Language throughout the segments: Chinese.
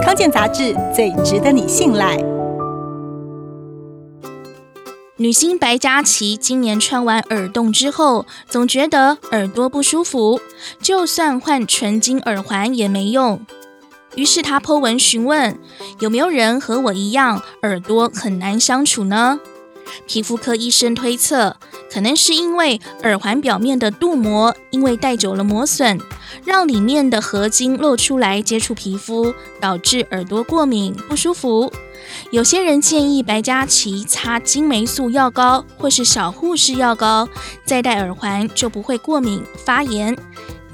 康健杂志最值得你信赖。女星白嘉琪今年穿完耳洞之后，总觉得耳朵不舒服，就算换纯金耳环也没用。于是她 po 文询问，有没有人和我一样耳朵很难相处呢？皮肤科医生推测，可能是因为耳环表面的镀膜因为戴久了磨损，让里面的合金露出来接触皮肤，导致耳朵过敏不舒服。有些人建议白嘉琪擦金霉素药膏或是小护士药膏，再戴耳环就不会过敏发炎。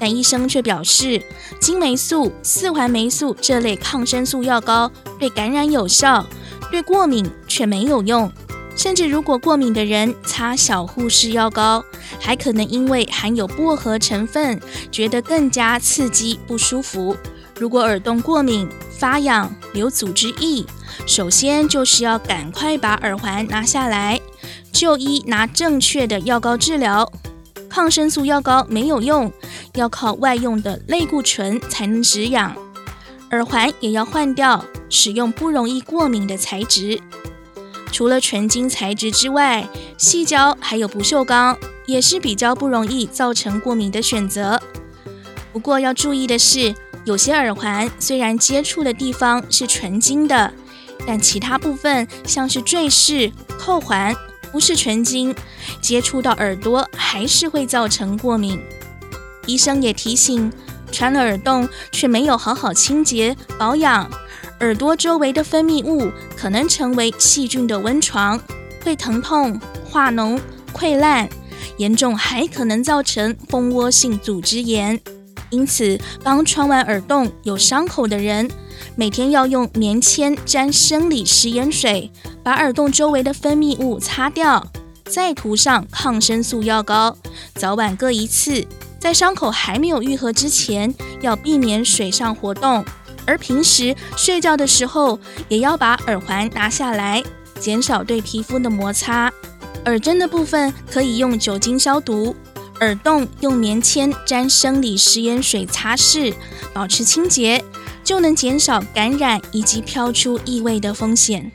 但医生却表示，金霉素、四环霉素这类抗生素药膏对感染有效，对过敏却没有用。甚至如果过敏的人擦小护士药膏，还可能因为含有薄荷成分，觉得更加刺激不舒服。如果耳洞过敏、发痒、有组织液，首先就是要赶快把耳环拿下来，就医拿正确的药膏治疗。抗生素药膏没有用，要靠外用的类固醇才能止痒。耳环也要换掉，使用不容易过敏的材质。除了纯金材质之外，细胶还有不锈钢也是比较不容易造成过敏的选择。不过要注意的是，有些耳环虽然接触的地方是纯金的，但其他部分像是坠饰、扣环不是纯金，接触到耳朵还是会造成过敏。医生也提醒，穿了耳洞却没有好好清洁保养。耳朵周围的分泌物可能成为细菌的温床，会疼痛、化脓、溃烂，严重还可能造成蜂窝性组织炎。因此，刚穿完耳洞有伤口的人，每天要用棉签沾生理食盐水，把耳洞周围的分泌物擦掉，再涂上抗生素药膏，早晚各一次。在伤口还没有愈合之前，要避免水上活动。而平时睡觉的时候，也要把耳环拿下来，减少对皮肤的摩擦。耳针的部分可以用酒精消毒，耳洞用棉签沾生理食盐水擦拭，保持清洁，就能减少感染以及飘出异味的风险。